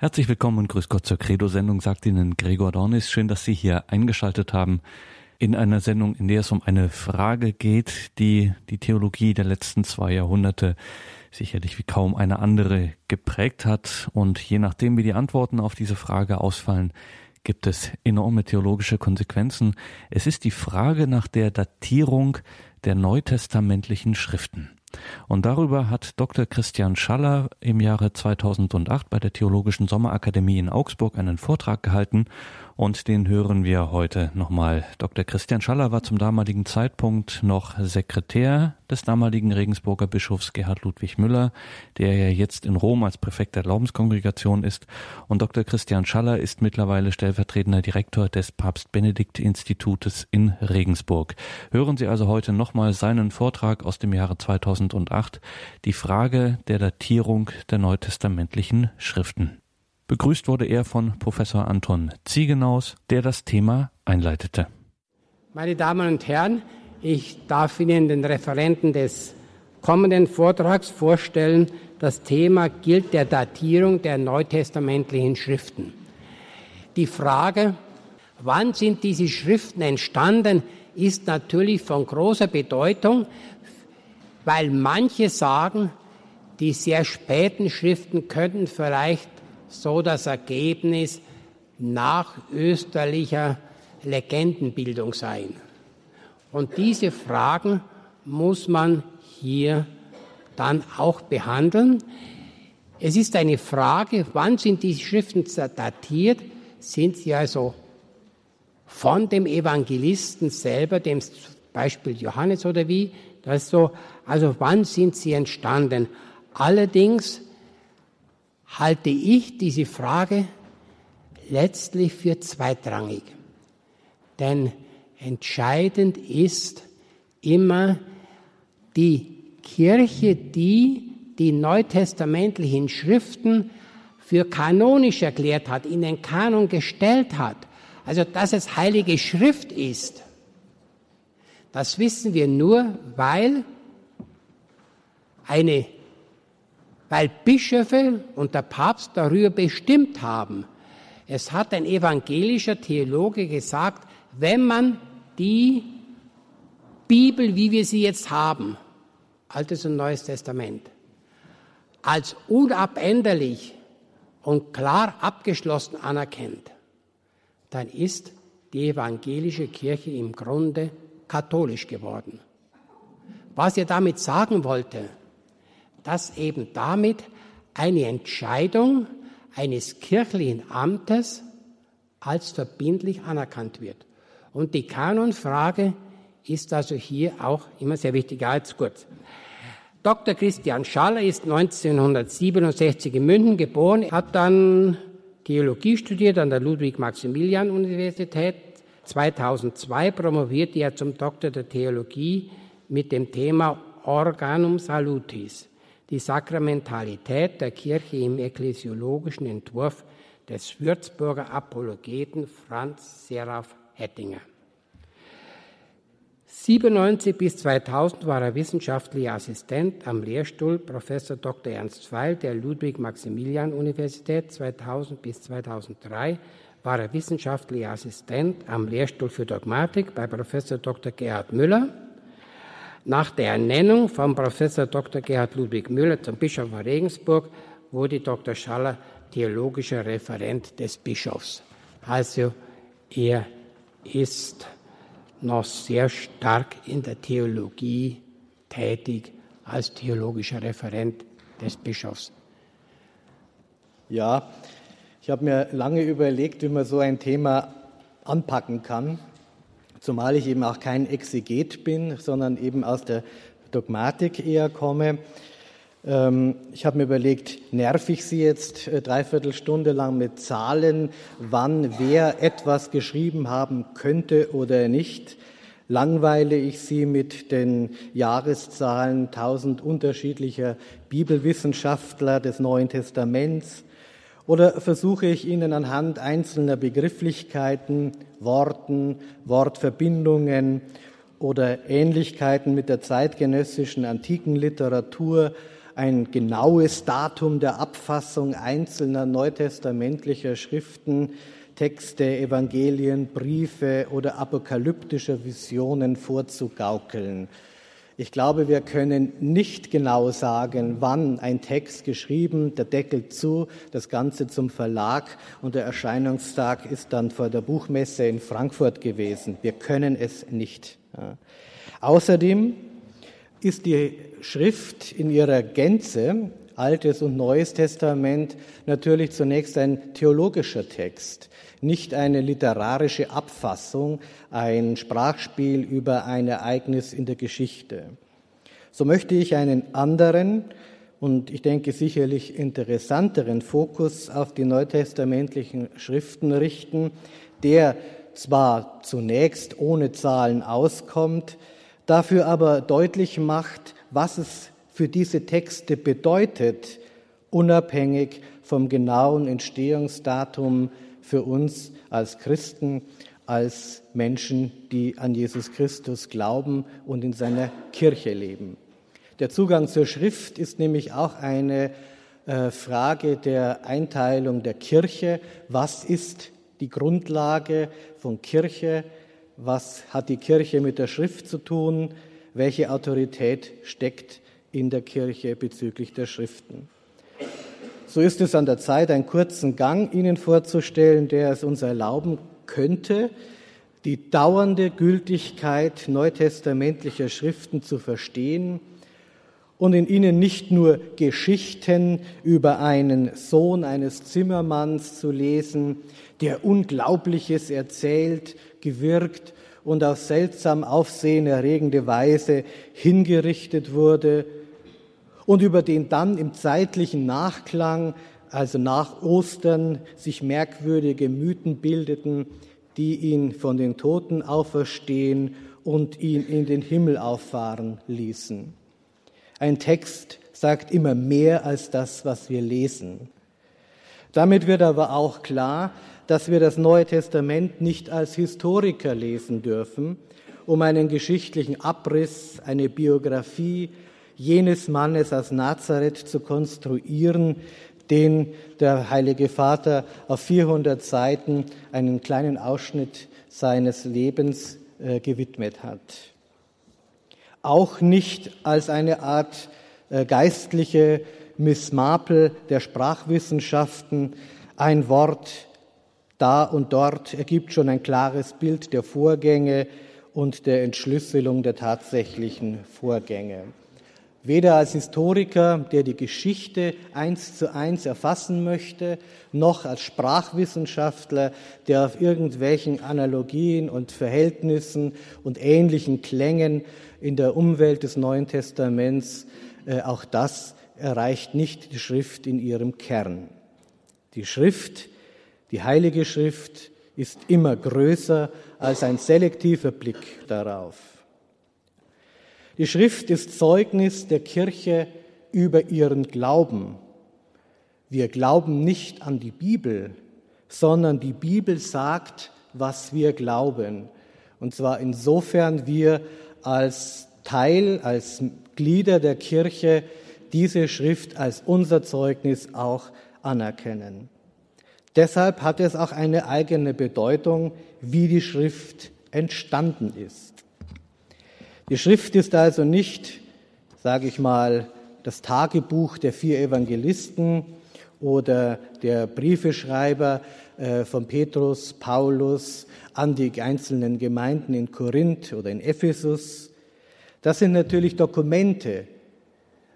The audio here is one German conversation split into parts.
Herzlich willkommen und grüß Gott zur Credo-Sendung, sagt Ihnen Gregor Dornis. Schön, dass Sie hier eingeschaltet haben in einer Sendung, in der es um eine Frage geht, die die Theologie der letzten zwei Jahrhunderte sicherlich wie kaum eine andere geprägt hat. Und je nachdem, wie die Antworten auf diese Frage ausfallen, gibt es enorme theologische Konsequenzen. Es ist die Frage nach der Datierung der neutestamentlichen Schriften. Und darüber hat Dr. Christian Schaller im Jahre 2008 bei der Theologischen Sommerakademie in Augsburg einen Vortrag gehalten und den hören wir heute nochmal. Dr. Christian Schaller war zum damaligen Zeitpunkt noch Sekretär des damaligen Regensburger Bischofs Gerhard Ludwig Müller, der ja jetzt in Rom als Präfekt der Glaubenskongregation ist. Und Dr. Christian Schaller ist mittlerweile stellvertretender Direktor des Papst Benedikt Institutes in Regensburg. Hören Sie also heute nochmal seinen Vortrag aus dem Jahre 2008, die Frage der Datierung der neutestamentlichen Schriften. Begrüßt wurde er von Professor Anton Ziegenaus, der das Thema einleitete. Meine Damen und Herren, ich darf Ihnen den Referenten des kommenden Vortrags vorstellen. Das Thema gilt der Datierung der neutestamentlichen Schriften. Die Frage, wann sind diese Schriften entstanden, ist natürlich von großer Bedeutung, weil manche sagen, die sehr späten Schriften könnten vielleicht so das Ergebnis nach österlicher Legendenbildung sein. Und diese Fragen muss man hier dann auch behandeln. Es ist eine Frage, wann sind die Schriften datiert? Sind sie also von dem Evangelisten selber, dem Beispiel Johannes oder wie? Das ist so, also wann sind sie entstanden? Allerdings halte ich diese Frage letztlich für zweitrangig. Denn entscheidend ist immer die Kirche, die die neutestamentlichen Schriften für kanonisch erklärt hat, in den Kanon gestellt hat. Also, dass es heilige Schrift ist, das wissen wir nur, weil eine weil Bischöfe und der Papst darüber bestimmt haben. Es hat ein evangelischer Theologe gesagt, wenn man die Bibel, wie wir sie jetzt haben, Altes und Neues Testament, als unabänderlich und klar abgeschlossen anerkennt, dann ist die evangelische Kirche im Grunde katholisch geworden. Was er damit sagen wollte, dass eben damit eine Entscheidung eines kirchlichen Amtes als verbindlich anerkannt wird. Und die Kanonfrage ist also hier auch immer sehr wichtig. Als kurz. Dr. Christian Schaller ist 1967 in München geboren, hat dann Theologie studiert an der Ludwig-Maximilian-Universität. 2002 promovierte er zum Doktor der Theologie mit dem Thema Organum Salutis die Sakramentalität der Kirche im ekklesiologischen Entwurf des Würzburger Apologeten Franz Seraph Hettinger. 97 bis 2000 war er wissenschaftlicher Assistent am Lehrstuhl Professor Dr. Ernst Pfeil der Ludwig-Maximilian-Universität. 2000 bis 2003 war er wissenschaftlicher Assistent am Lehrstuhl für Dogmatik bei Professor Dr. Gerhard Müller nach der Ernennung von Professor Dr. Gerhard Ludwig Müller zum Bischof von Regensburg wurde Dr. Schaller theologischer Referent des Bischofs. Also er ist noch sehr stark in der Theologie tätig als theologischer Referent des Bischofs. Ja, ich habe mir lange überlegt, wie man so ein Thema anpacken kann zumal ich eben auch kein Exeget bin, sondern eben aus der Dogmatik eher komme. Ähm, ich habe mir überlegt, nerv ich Sie jetzt äh, dreiviertel Stunde lang mit Zahlen, wann wer etwas geschrieben haben könnte oder nicht? Langweile ich Sie mit den Jahreszahlen tausend unterschiedlicher Bibelwissenschaftler des Neuen Testaments? Oder versuche ich Ihnen anhand einzelner Begrifflichkeiten, Worten, Wortverbindungen oder Ähnlichkeiten mit der zeitgenössischen antiken Literatur ein genaues Datum der Abfassung einzelner neutestamentlicher Schriften, Texte, Evangelien, Briefe oder apokalyptischer Visionen vorzugaukeln. Ich glaube, wir können nicht genau sagen, wann ein Text geschrieben, der Deckel zu, das Ganze zum Verlag und der Erscheinungstag ist dann vor der Buchmesse in Frankfurt gewesen. Wir können es nicht. Außerdem ist die Schrift in ihrer Gänze, Altes und Neues Testament, natürlich zunächst ein theologischer Text nicht eine literarische Abfassung, ein Sprachspiel über ein Ereignis in der Geschichte. So möchte ich einen anderen und ich denke sicherlich interessanteren Fokus auf die neutestamentlichen Schriften richten, der zwar zunächst ohne Zahlen auskommt, dafür aber deutlich macht, was es für diese Texte bedeutet, unabhängig vom genauen Entstehungsdatum für uns als Christen, als Menschen, die an Jesus Christus glauben und in seiner Kirche leben. Der Zugang zur Schrift ist nämlich auch eine äh, Frage der Einteilung der Kirche. Was ist die Grundlage von Kirche? Was hat die Kirche mit der Schrift zu tun? Welche Autorität steckt in der Kirche bezüglich der Schriften? So ist es an der Zeit, einen kurzen Gang Ihnen vorzustellen, der es uns erlauben könnte, die dauernde Gültigkeit neutestamentlicher Schriften zu verstehen und in ihnen nicht nur Geschichten über einen Sohn eines Zimmermanns zu lesen, der Unglaubliches erzählt, gewirkt und auf seltsam aufsehenerregende Weise hingerichtet wurde, und über den dann im zeitlichen Nachklang, also nach Ostern, sich merkwürdige Mythen bildeten, die ihn von den Toten auferstehen und ihn in den Himmel auffahren ließen. Ein Text sagt immer mehr als das, was wir lesen. Damit wird aber auch klar, dass wir das Neue Testament nicht als Historiker lesen dürfen, um einen geschichtlichen Abriss, eine Biografie, jenes Mannes aus Nazareth zu konstruieren, den der Heilige Vater auf 400 Seiten einen kleinen Ausschnitt seines Lebens äh, gewidmet hat. Auch nicht als eine Art äh, geistliche Miss Marple der Sprachwissenschaften, ein Wort da und dort ergibt schon ein klares Bild der Vorgänge und der Entschlüsselung der tatsächlichen Vorgänge weder als Historiker, der die Geschichte eins zu eins erfassen möchte, noch als Sprachwissenschaftler, der auf irgendwelchen Analogien und Verhältnissen und ähnlichen Klängen in der Umwelt des Neuen Testaments, äh, auch das erreicht nicht die Schrift in ihrem Kern. Die Schrift, die Heilige Schrift, ist immer größer als ein selektiver Blick darauf. Die Schrift ist Zeugnis der Kirche über ihren Glauben. Wir glauben nicht an die Bibel, sondern die Bibel sagt, was wir glauben. Und zwar insofern wir als Teil, als Glieder der Kirche diese Schrift als unser Zeugnis auch anerkennen. Deshalb hat es auch eine eigene Bedeutung, wie die Schrift entstanden ist. Die Schrift ist also nicht, sage ich mal, das Tagebuch der vier Evangelisten oder der Briefeschreiber äh, von Petrus, Paulus an die einzelnen Gemeinden in Korinth oder in Ephesus. Das sind natürlich Dokumente,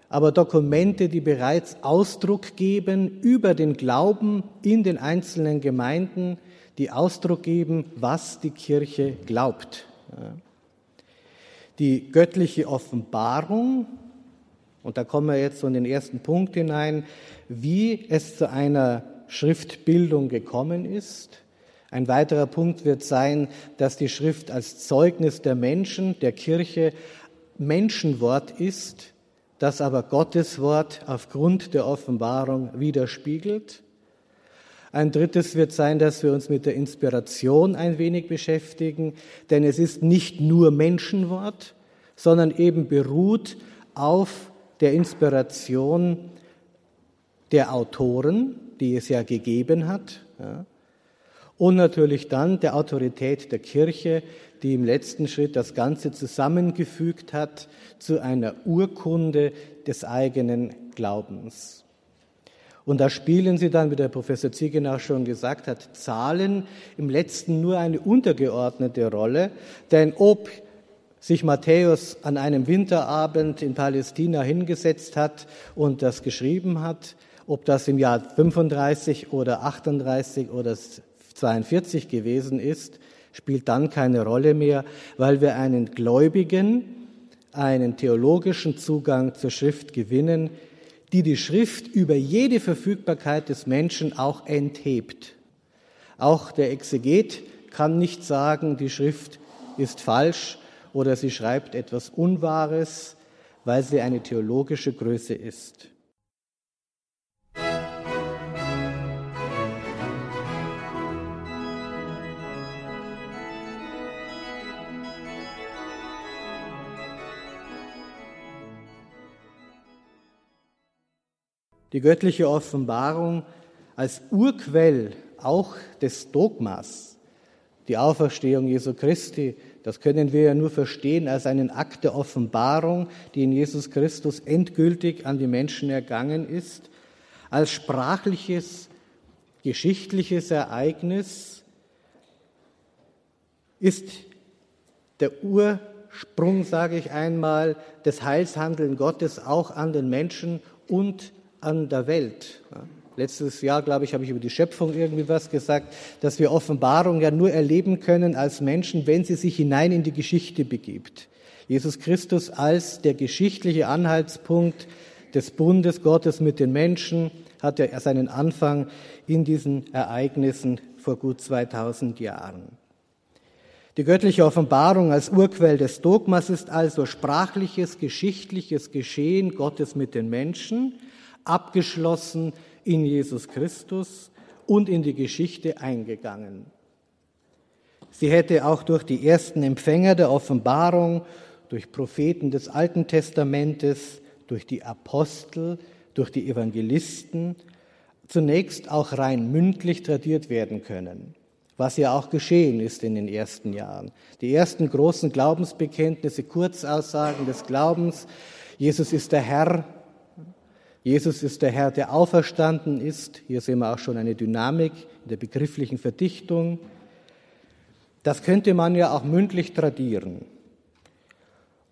aber Dokumente, die bereits Ausdruck geben über den Glauben in den einzelnen Gemeinden, die Ausdruck geben, was die Kirche glaubt. Die göttliche Offenbarung, und da kommen wir jetzt so in den ersten Punkt hinein, wie es zu einer Schriftbildung gekommen ist. Ein weiterer Punkt wird sein, dass die Schrift als Zeugnis der Menschen, der Kirche, Menschenwort ist, das aber Gottes Wort aufgrund der Offenbarung widerspiegelt. Ein drittes wird sein, dass wir uns mit der Inspiration ein wenig beschäftigen, denn es ist nicht nur Menschenwort, sondern eben beruht auf der Inspiration der Autoren, die es ja gegeben hat, ja, und natürlich dann der Autorität der Kirche, die im letzten Schritt das Ganze zusammengefügt hat zu einer Urkunde des eigenen Glaubens. Und da spielen sie dann, wie der Professor Ziegenau schon gesagt hat, Zahlen im letzten nur eine untergeordnete Rolle. Denn ob sich Matthäus an einem Winterabend in Palästina hingesetzt hat und das geschrieben hat, ob das im Jahr 35 oder 38 oder 42 gewesen ist, spielt dann keine Rolle mehr, weil wir einen gläubigen, einen theologischen Zugang zur Schrift gewinnen, die die Schrift über jede Verfügbarkeit des Menschen auch enthebt. Auch der Exeget kann nicht sagen, die Schrift ist falsch oder sie schreibt etwas Unwahres, weil sie eine theologische Größe ist. Die göttliche Offenbarung als Urquell auch des Dogmas, die Auferstehung Jesu Christi, das können wir ja nur verstehen als einen Akt der Offenbarung, die in Jesus Christus endgültig an die Menschen ergangen ist, als sprachliches, geschichtliches Ereignis ist der Ursprung, sage ich einmal, des Heilshandeln Gottes auch an den Menschen und an der Welt. Letztes Jahr, glaube ich, habe ich über die Schöpfung irgendwie was gesagt, dass wir Offenbarung ja nur erleben können als Menschen, wenn sie sich hinein in die Geschichte begibt. Jesus Christus als der geschichtliche Anhaltspunkt des Bundes Gottes mit den Menschen hat er seinen Anfang in diesen Ereignissen vor gut 2000 Jahren. Die göttliche Offenbarung als Urquell des Dogmas ist also sprachliches, geschichtliches Geschehen Gottes mit den Menschen, abgeschlossen in Jesus Christus und in die Geschichte eingegangen. Sie hätte auch durch die ersten Empfänger der Offenbarung, durch Propheten des Alten Testamentes, durch die Apostel, durch die Evangelisten zunächst auch rein mündlich tradiert werden können, was ja auch geschehen ist in den ersten Jahren. Die ersten großen Glaubensbekenntnisse, Kurzaussagen des Glaubens, Jesus ist der Herr, Jesus ist der Herr, der auferstanden ist. Hier sehen wir auch schon eine Dynamik in der begrifflichen Verdichtung. Das könnte man ja auch mündlich tradieren.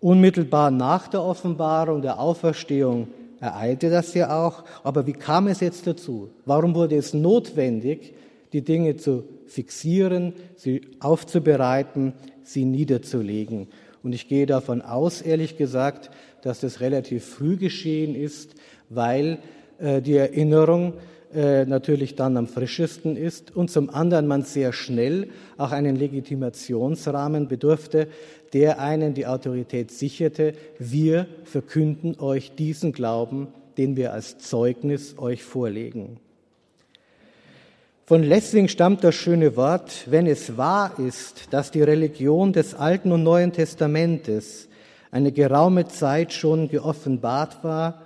Unmittelbar nach der Offenbarung, der Auferstehung ereilte das ja auch. Aber wie kam es jetzt dazu? Warum wurde es notwendig, die Dinge zu fixieren, sie aufzubereiten, sie niederzulegen? Und ich gehe davon aus, ehrlich gesagt, dass das relativ früh geschehen ist, weil äh, die Erinnerung äh, natürlich dann am frischesten ist und zum anderen man sehr schnell auch einen Legitimationsrahmen bedurfte, der einen die Autorität sicherte, wir verkünden euch diesen Glauben, den wir als Zeugnis euch vorlegen. Von Lessing stammt das schöne Wort, wenn es wahr ist, dass die Religion des Alten und Neuen Testamentes eine geraume Zeit schon geoffenbart war,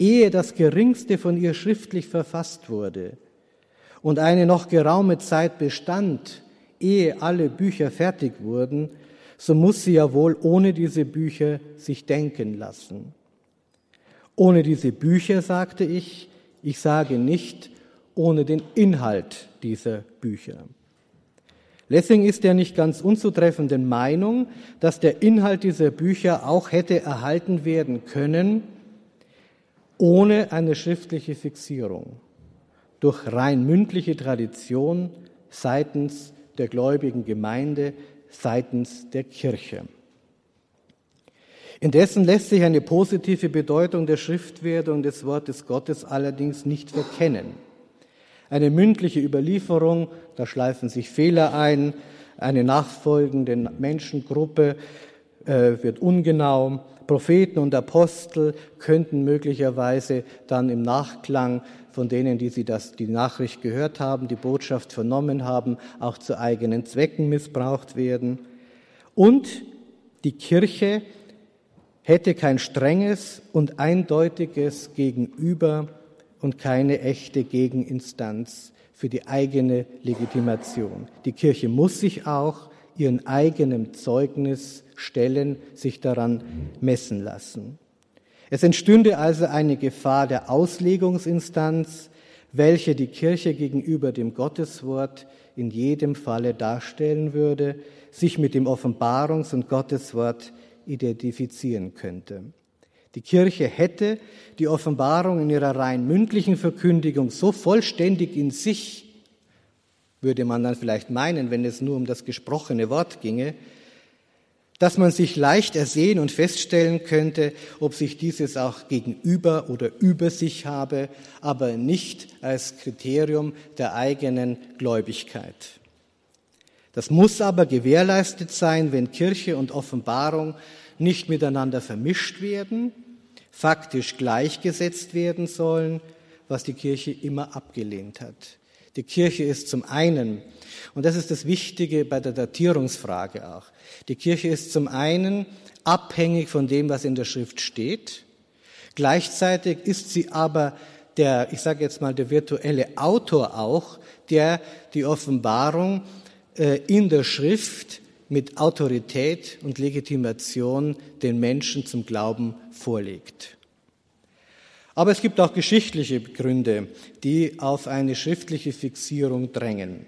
ehe das geringste von ihr schriftlich verfasst wurde und eine noch geraume Zeit bestand, ehe alle Bücher fertig wurden, so muss sie ja wohl ohne diese Bücher sich denken lassen. Ohne diese Bücher, sagte ich, ich sage nicht ohne den Inhalt dieser Bücher. Lessing ist ja nicht ganz unzutreffenden Meinung, dass der Inhalt dieser Bücher auch hätte erhalten werden können, ohne eine schriftliche Fixierung, durch rein mündliche Tradition seitens der gläubigen Gemeinde, seitens der Kirche. Indessen lässt sich eine positive Bedeutung der Schriftwerdung des Wortes Gottes allerdings nicht verkennen. Eine mündliche Überlieferung, da schleifen sich Fehler ein, eine nachfolgende Menschengruppe äh, wird ungenau, Propheten und Apostel könnten möglicherweise dann im Nachklang von denen, die sie das, die Nachricht gehört haben, die Botschaft vernommen haben, auch zu eigenen Zwecken missbraucht werden. Und die Kirche hätte kein strenges und eindeutiges Gegenüber und keine echte Gegeninstanz für die eigene Legitimation. Die Kirche muss sich auch ihren eigenen Zeugnis stellen, sich daran messen lassen. Es entstünde also eine Gefahr der Auslegungsinstanz, welche die Kirche gegenüber dem Gotteswort in jedem Falle darstellen würde, sich mit dem Offenbarungs- und Gotteswort identifizieren könnte. Die Kirche hätte die Offenbarung in ihrer rein mündlichen Verkündigung so vollständig in sich, würde man dann vielleicht meinen, wenn es nur um das gesprochene Wort ginge, dass man sich leicht ersehen und feststellen könnte, ob sich dieses auch gegenüber oder über sich habe, aber nicht als Kriterium der eigenen Gläubigkeit. Das muss aber gewährleistet sein, wenn Kirche und Offenbarung nicht miteinander vermischt werden, faktisch gleichgesetzt werden sollen, was die Kirche immer abgelehnt hat. Die Kirche ist zum einen, und das ist das Wichtige bei der Datierungsfrage auch, die Kirche ist zum einen abhängig von dem, was in der Schrift steht, gleichzeitig ist sie aber der, ich sage jetzt mal, der virtuelle Autor auch, der die Offenbarung äh, in der Schrift mit Autorität und Legitimation den Menschen zum Glauben vorlegt. Aber es gibt auch geschichtliche Gründe, die auf eine schriftliche Fixierung drängen.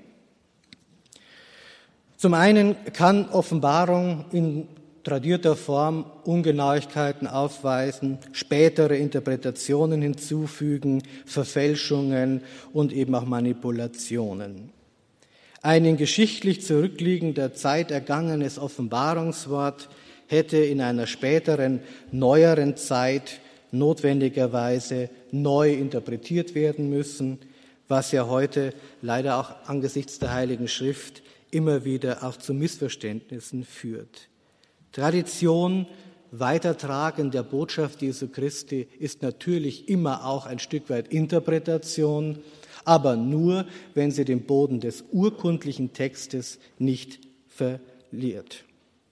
Zum einen kann Offenbarung in tradierter Form Ungenauigkeiten aufweisen, spätere Interpretationen hinzufügen, Verfälschungen und eben auch Manipulationen. Ein in geschichtlich zurückliegender Zeit ergangenes Offenbarungswort hätte in einer späteren, neueren Zeit notwendigerweise neu interpretiert werden müssen, was ja heute leider auch angesichts der Heiligen Schrift immer wieder auch zu Missverständnissen führt. Tradition, Weitertragen der Botschaft Jesu Christi ist natürlich immer auch ein Stück weit Interpretation, aber nur, wenn sie den Boden des urkundlichen Textes nicht verliert.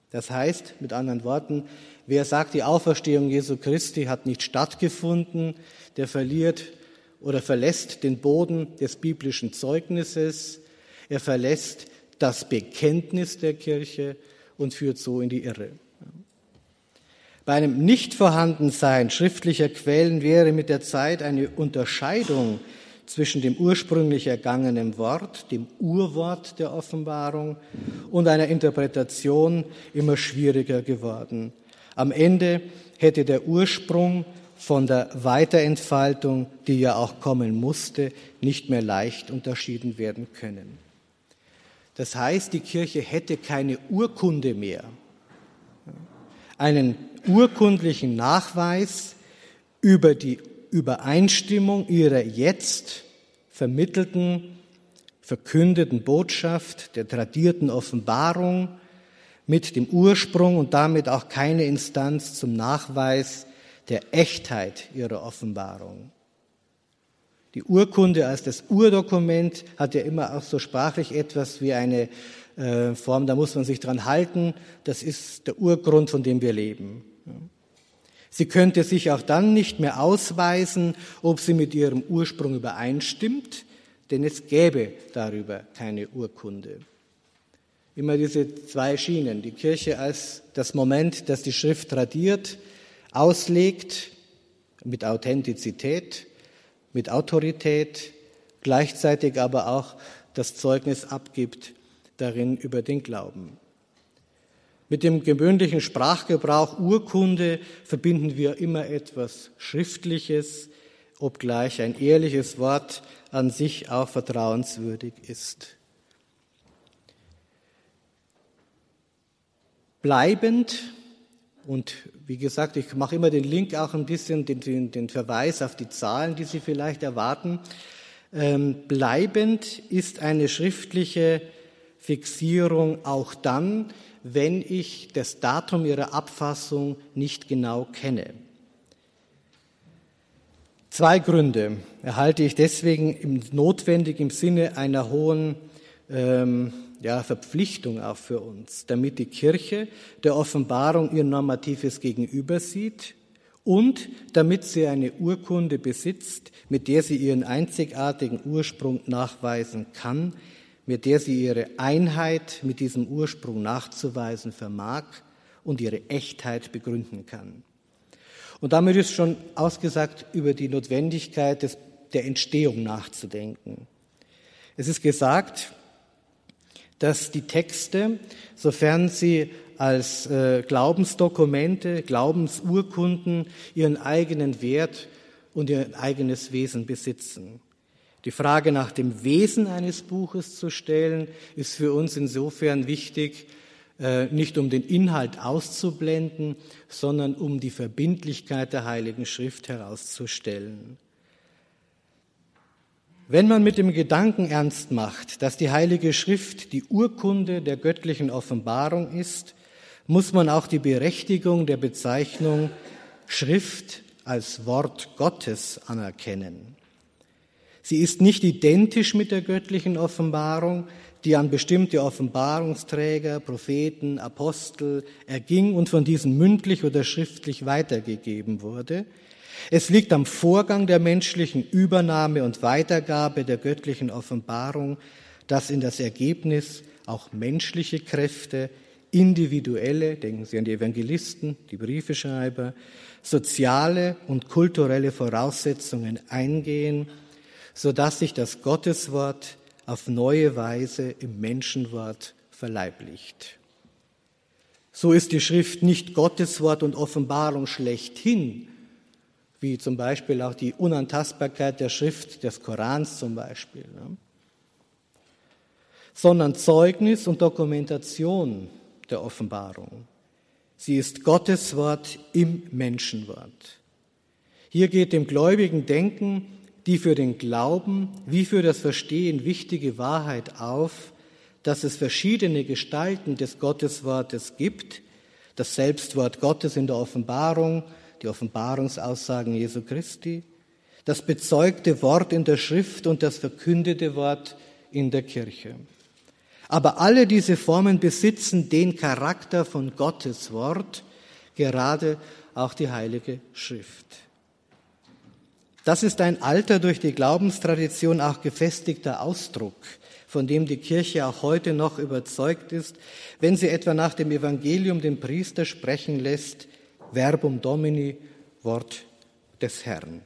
Das heißt, mit anderen Worten, wer sagt, die Auferstehung Jesu Christi hat nicht stattgefunden, der verliert oder verlässt den Boden des biblischen Zeugnisses, er verlässt das Bekenntnis der Kirche und führt so in die Irre. Bei einem Nichtvorhandensein schriftlicher Quellen wäre mit der Zeit eine Unterscheidung zwischen dem ursprünglich ergangenen Wort, dem Urwort der Offenbarung und einer Interpretation immer schwieriger geworden. Am Ende hätte der Ursprung von der Weiterentfaltung, die ja auch kommen musste, nicht mehr leicht unterschieden werden können. Das heißt, die Kirche hätte keine Urkunde mehr, einen urkundlichen Nachweis über die Übereinstimmung ihrer jetzt vermittelten, verkündeten Botschaft, der tradierten Offenbarung mit dem Ursprung und damit auch keine Instanz zum Nachweis der Echtheit ihrer Offenbarung. Die Urkunde als das Urdokument hat ja immer auch so sprachlich etwas wie eine äh, Form, da muss man sich dran halten. Das ist der Urgrund, von dem wir leben. Sie könnte sich auch dann nicht mehr ausweisen, ob sie mit ihrem Ursprung übereinstimmt, denn es gäbe darüber keine Urkunde. Immer diese zwei Schienen. Die Kirche als das Moment, das die Schrift tradiert, auslegt mit Authentizität mit Autorität, gleichzeitig aber auch das Zeugnis abgibt darin über den Glauben. Mit dem gewöhnlichen Sprachgebrauch Urkunde verbinden wir immer etwas Schriftliches, obgleich ein ehrliches Wort an sich auch vertrauenswürdig ist. Bleibend und wie gesagt, ich mache immer den Link auch ein bisschen, den, den, den Verweis auf die Zahlen, die Sie vielleicht erwarten. Ähm, bleibend ist eine schriftliche Fixierung auch dann, wenn ich das Datum ihrer Abfassung nicht genau kenne. Zwei Gründe erhalte ich deswegen notwendig im Sinne einer hohen ähm, ja, Verpflichtung auch für uns, damit die Kirche der Offenbarung ihr normatives Gegenüber sieht und damit sie eine Urkunde besitzt, mit der sie ihren einzigartigen Ursprung nachweisen kann, mit der sie ihre Einheit mit diesem Ursprung nachzuweisen vermag und ihre Echtheit begründen kann. Und damit ist schon ausgesagt über die Notwendigkeit des, der Entstehung nachzudenken. Es ist gesagt, dass die Texte, sofern sie als äh, Glaubensdokumente, Glaubensurkunden ihren eigenen Wert und ihr eigenes Wesen besitzen. Die Frage nach dem Wesen eines Buches zu stellen, ist für uns insofern wichtig, äh, nicht um den Inhalt auszublenden, sondern um die Verbindlichkeit der Heiligen Schrift herauszustellen. Wenn man mit dem Gedanken ernst macht, dass die Heilige Schrift die Urkunde der göttlichen Offenbarung ist, muss man auch die Berechtigung der Bezeichnung Schrift als Wort Gottes anerkennen. Sie ist nicht identisch mit der göttlichen Offenbarung, die an bestimmte Offenbarungsträger, Propheten, Apostel erging und von diesen mündlich oder schriftlich weitergegeben wurde. Es liegt am Vorgang der menschlichen Übernahme und Weitergabe der göttlichen Offenbarung, dass in das Ergebnis auch menschliche Kräfte, individuelle, denken Sie an die Evangelisten, die Briefeschreiber, soziale und kulturelle Voraussetzungen eingehen, so dass sich das Gotteswort auf neue Weise im Menschenwort verleiblicht. So ist die Schrift nicht Gotteswort und Offenbarung schlechthin, wie zum Beispiel auch die Unantastbarkeit der Schrift des Korans zum Beispiel, ne? sondern Zeugnis und Dokumentation der Offenbarung. Sie ist Gottes Wort im Menschenwort. Hier geht dem gläubigen Denken die für den Glauben wie für das Verstehen wichtige Wahrheit auf, dass es verschiedene Gestalten des Gotteswortes gibt, das Selbstwort Gottes in der Offenbarung, die Offenbarungsaussagen Jesu Christi, das bezeugte Wort in der Schrift und das verkündete Wort in der Kirche. Aber alle diese Formen besitzen den Charakter von Gottes Wort, gerade auch die Heilige Schrift. Das ist ein alter, durch die Glaubenstradition auch gefestigter Ausdruck, von dem die Kirche auch heute noch überzeugt ist, wenn sie etwa nach dem Evangelium den Priester sprechen lässt, Verbum Domini, Wort des Herrn.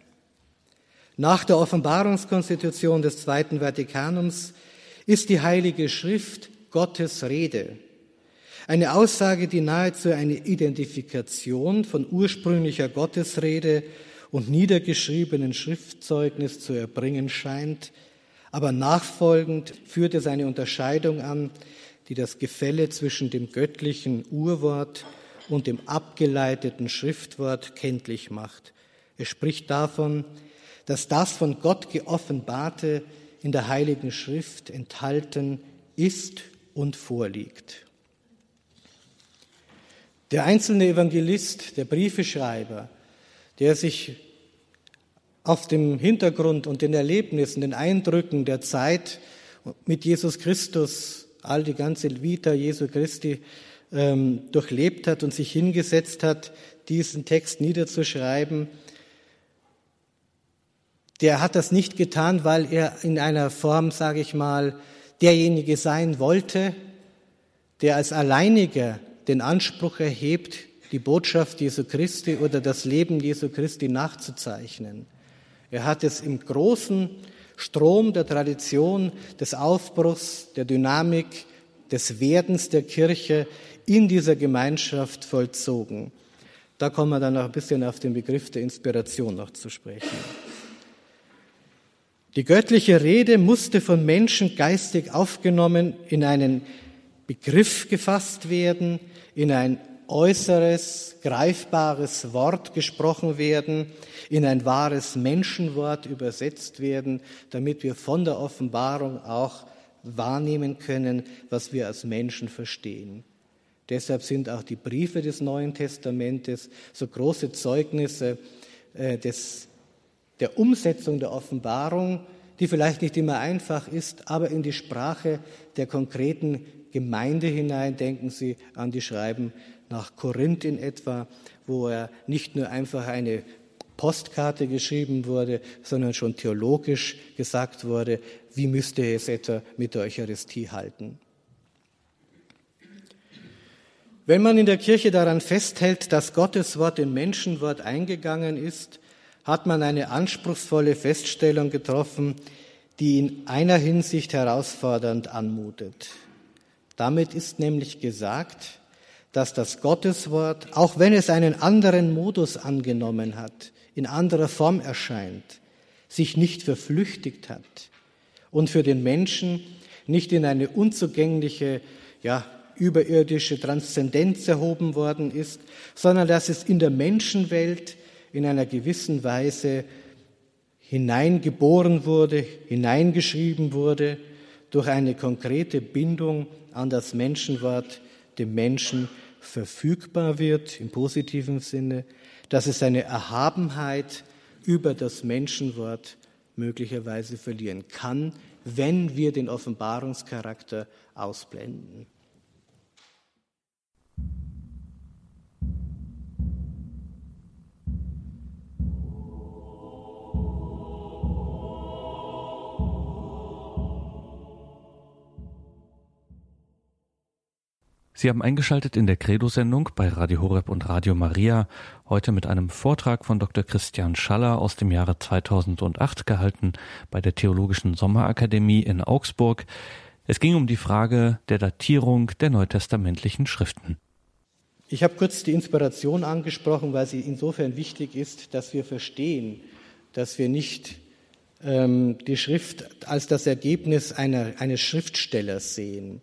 Nach der Offenbarungskonstitution des Zweiten Vatikanums ist die Heilige Schrift Gottes Rede. Eine Aussage, die nahezu eine Identifikation von ursprünglicher Gottesrede und niedergeschriebenen Schriftzeugnis zu erbringen scheint, aber nachfolgend führt es eine Unterscheidung an, die das Gefälle zwischen dem göttlichen Urwort und dem abgeleiteten Schriftwort kenntlich macht. Es spricht davon, dass das von Gott geoffenbarte in der Heiligen Schrift enthalten ist und vorliegt. Der einzelne Evangelist, der Briefeschreiber, der sich auf dem Hintergrund und den Erlebnissen, den Eindrücken der Zeit mit Jesus Christus, all die ganze Vita Jesu Christi ähm, durchlebt hat und sich hingesetzt hat, diesen Text niederzuschreiben, der hat das nicht getan, weil er in einer Form, sage ich mal, derjenige sein wollte, der als alleiniger den Anspruch erhebt, die Botschaft Jesu Christi oder das Leben Jesu Christi nachzuzeichnen. Er hat es im großen Strom der Tradition, des Aufbruchs, der Dynamik, des Werdens der Kirche in dieser Gemeinschaft vollzogen. Da kommen wir dann noch ein bisschen auf den Begriff der Inspiration noch zu sprechen. Die göttliche Rede musste von Menschen geistig aufgenommen, in einen Begriff gefasst werden, in ein äußeres, greifbares Wort gesprochen werden, in ein wahres Menschenwort übersetzt werden, damit wir von der Offenbarung auch wahrnehmen können, was wir als Menschen verstehen. Deshalb sind auch die Briefe des Neuen Testamentes so große Zeugnisse äh, des, der Umsetzung der Offenbarung die vielleicht nicht immer einfach ist, aber in die Sprache der konkreten Gemeinde hinein. Denken Sie an die Schreiben nach Korinth in etwa, wo er nicht nur einfach eine Postkarte geschrieben wurde, sondern schon theologisch gesagt wurde, wie müsste es etwa mit der Eucharistie halten. Wenn man in der Kirche daran festhält, dass Gottes Wort in Menschenwort eingegangen ist, hat man eine anspruchsvolle Feststellung getroffen, die in einer Hinsicht herausfordernd anmutet. Damit ist nämlich gesagt, dass das Gotteswort, auch wenn es einen anderen Modus angenommen hat, in anderer Form erscheint, sich nicht verflüchtigt hat und für den Menschen nicht in eine unzugängliche, ja, überirdische Transzendenz erhoben worden ist, sondern dass es in der Menschenwelt in einer gewissen Weise hineingeboren wurde, hineingeschrieben wurde durch eine konkrete Bindung an das Menschenwort, dem Menschen verfügbar wird im positiven Sinne, dass es seine Erhabenheit über das Menschenwort möglicherweise verlieren kann, wenn wir den Offenbarungscharakter ausblenden. Sie haben eingeschaltet in der Credo-Sendung bei Radio Horeb und Radio Maria, heute mit einem Vortrag von Dr. Christian Schaller aus dem Jahre 2008 gehalten bei der Theologischen Sommerakademie in Augsburg. Es ging um die Frage der Datierung der neutestamentlichen Schriften. Ich habe kurz die Inspiration angesprochen, weil sie insofern wichtig ist, dass wir verstehen, dass wir nicht ähm, die Schrift als das Ergebnis einer, eines Schriftstellers sehen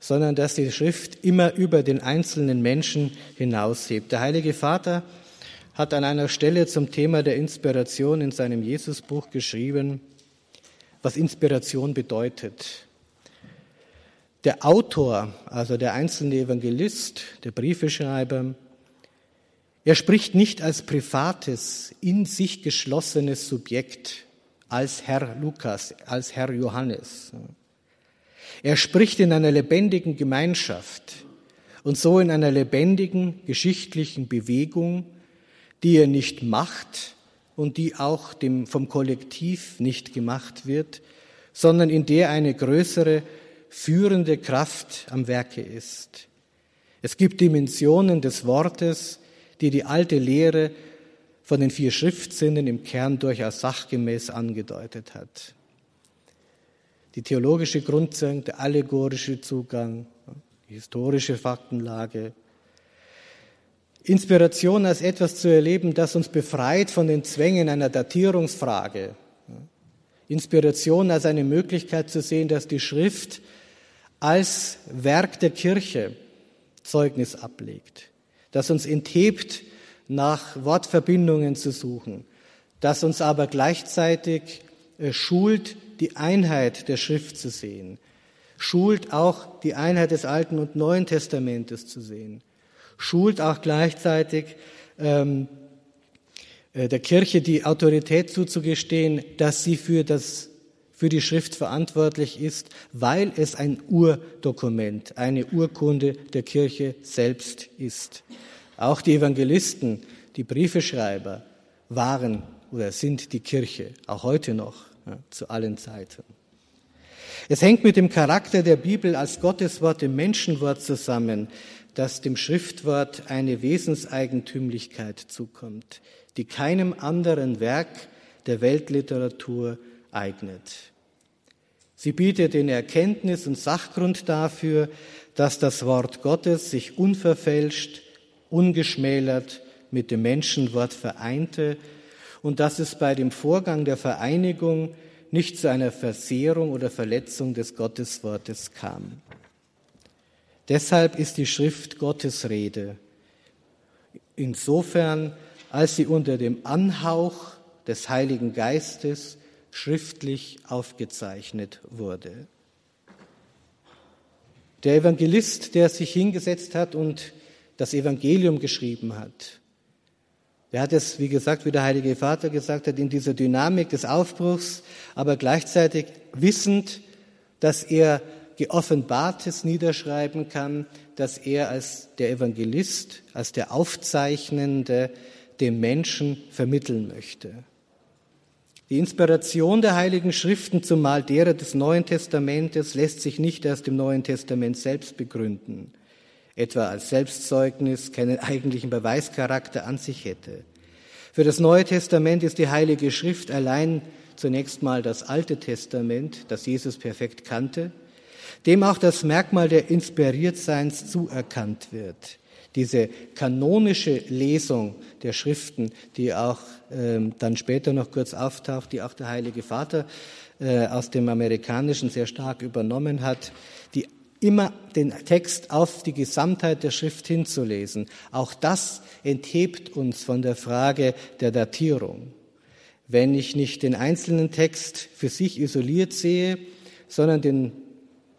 sondern dass die Schrift immer über den einzelnen Menschen hinaushebt. Der Heilige Vater hat an einer Stelle zum Thema der Inspiration in seinem Jesusbuch geschrieben, was Inspiration bedeutet. Der Autor, also der einzelne Evangelist, der Briefeschreiber, er spricht nicht als privates, in sich geschlossenes Subjekt, als Herr Lukas, als Herr Johannes, er spricht in einer lebendigen Gemeinschaft und so in einer lebendigen geschichtlichen Bewegung, die er nicht macht und die auch dem, vom Kollektiv nicht gemacht wird, sondern in der eine größere führende Kraft am Werke ist. Es gibt Dimensionen des Wortes, die die alte Lehre von den vier Schriftsinnen im Kern durchaus sachgemäß angedeutet hat die theologische Grundzeugung, der allegorische Zugang, die historische Faktenlage. Inspiration als etwas zu erleben, das uns befreit von den Zwängen einer Datierungsfrage. Inspiration als eine Möglichkeit zu sehen, dass die Schrift als Werk der Kirche Zeugnis ablegt, das uns enthebt, nach Wortverbindungen zu suchen, das uns aber gleichzeitig äh, schult, die Einheit der Schrift zu sehen, schult auch die Einheit des Alten und Neuen Testamentes zu sehen, schult auch gleichzeitig ähm, äh, der Kirche die Autorität zuzugestehen, dass sie für das für die Schrift verantwortlich ist, weil es ein Urdokument, eine Urkunde der Kirche selbst ist. Auch die Evangelisten, die Briefeschreiber waren oder sind die Kirche, auch heute noch zu allen Zeiten. Es hängt mit dem Charakter der Bibel als Gotteswort, dem Menschenwort zusammen, dass dem Schriftwort eine Wesenseigentümlichkeit zukommt, die keinem anderen Werk der Weltliteratur eignet. Sie bietet den Erkenntnis und Sachgrund dafür, dass das Wort Gottes sich unverfälscht, ungeschmälert mit dem Menschenwort vereinte und dass es bei dem Vorgang der Vereinigung nicht zu einer Versehrung oder Verletzung des Gotteswortes kam. Deshalb ist die Schrift Gottes Rede. Insofern, als sie unter dem Anhauch des Heiligen Geistes schriftlich aufgezeichnet wurde. Der Evangelist, der sich hingesetzt hat und das Evangelium geschrieben hat, Er hat es, wie gesagt, wie der Heilige Vater gesagt hat, in dieser Dynamik des Aufbruchs, aber gleichzeitig wissend, dass er Geoffenbartes niederschreiben kann, dass er als der Evangelist, als der Aufzeichnende dem Menschen vermitteln möchte. Die Inspiration der Heiligen Schriften, zumal derer des Neuen Testamentes, lässt sich nicht erst im Neuen Testament selbst begründen etwa als Selbstzeugnis, keinen eigentlichen Beweischarakter an sich hätte. Für das Neue Testament ist die Heilige Schrift allein zunächst mal das Alte Testament, das Jesus perfekt kannte, dem auch das Merkmal der Inspiriertseins zuerkannt wird. Diese kanonische Lesung der Schriften, die auch ähm, dann später noch kurz auftaucht, die auch der Heilige Vater äh, aus dem Amerikanischen sehr stark übernommen hat, die immer den Text auf die Gesamtheit der Schrift hinzulesen. Auch das enthebt uns von der Frage der Datierung. Wenn ich nicht den einzelnen Text für sich isoliert sehe, sondern den,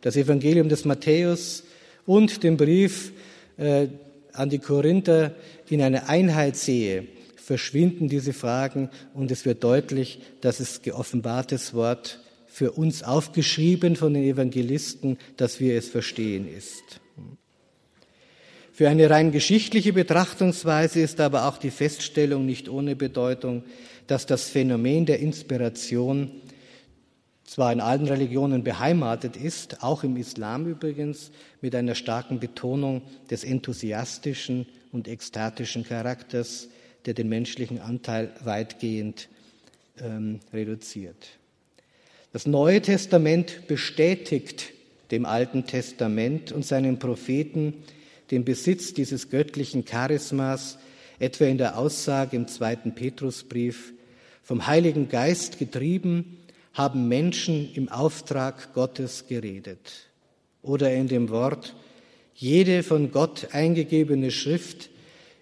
das Evangelium des Matthäus und den Brief äh, an die Korinther in eine Einheit sehe, verschwinden diese Fragen und es wird deutlich, dass es geoffenbartes Wort für uns aufgeschrieben von den Evangelisten, dass wir es verstehen ist. Für eine rein geschichtliche Betrachtungsweise ist aber auch die Feststellung nicht ohne Bedeutung, dass das Phänomen der Inspiration zwar in allen Religionen beheimatet ist, auch im Islam übrigens, mit einer starken Betonung des enthusiastischen und ekstatischen Charakters, der den menschlichen Anteil weitgehend ähm, reduziert. Das Neue Testament bestätigt dem Alten Testament und seinen Propheten den Besitz dieses göttlichen Charismas, etwa in der Aussage im zweiten Petrusbrief, vom Heiligen Geist getrieben, haben Menschen im Auftrag Gottes geredet. Oder in dem Wort, jede von Gott eingegebene Schrift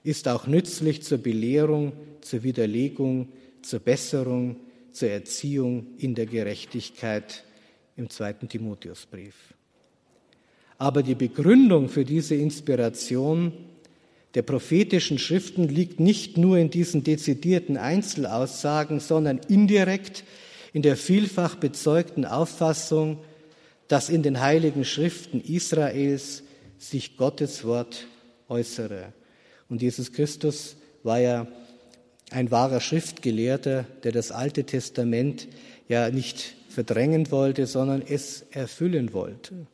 ist auch nützlich zur Belehrung, zur Widerlegung, zur Besserung, zur Erziehung in der Gerechtigkeit im zweiten Timotheusbrief. Aber die Begründung für diese Inspiration der prophetischen Schriften liegt nicht nur in diesen dezidierten Einzelaussagen, sondern indirekt in der vielfach bezeugten Auffassung, dass in den heiligen Schriften Israels sich Gottes Wort äußere. Und Jesus Christus war ja ein wahrer Schriftgelehrter, der das Alte Testament ja nicht verdrängen wollte, sondern es erfüllen wollte.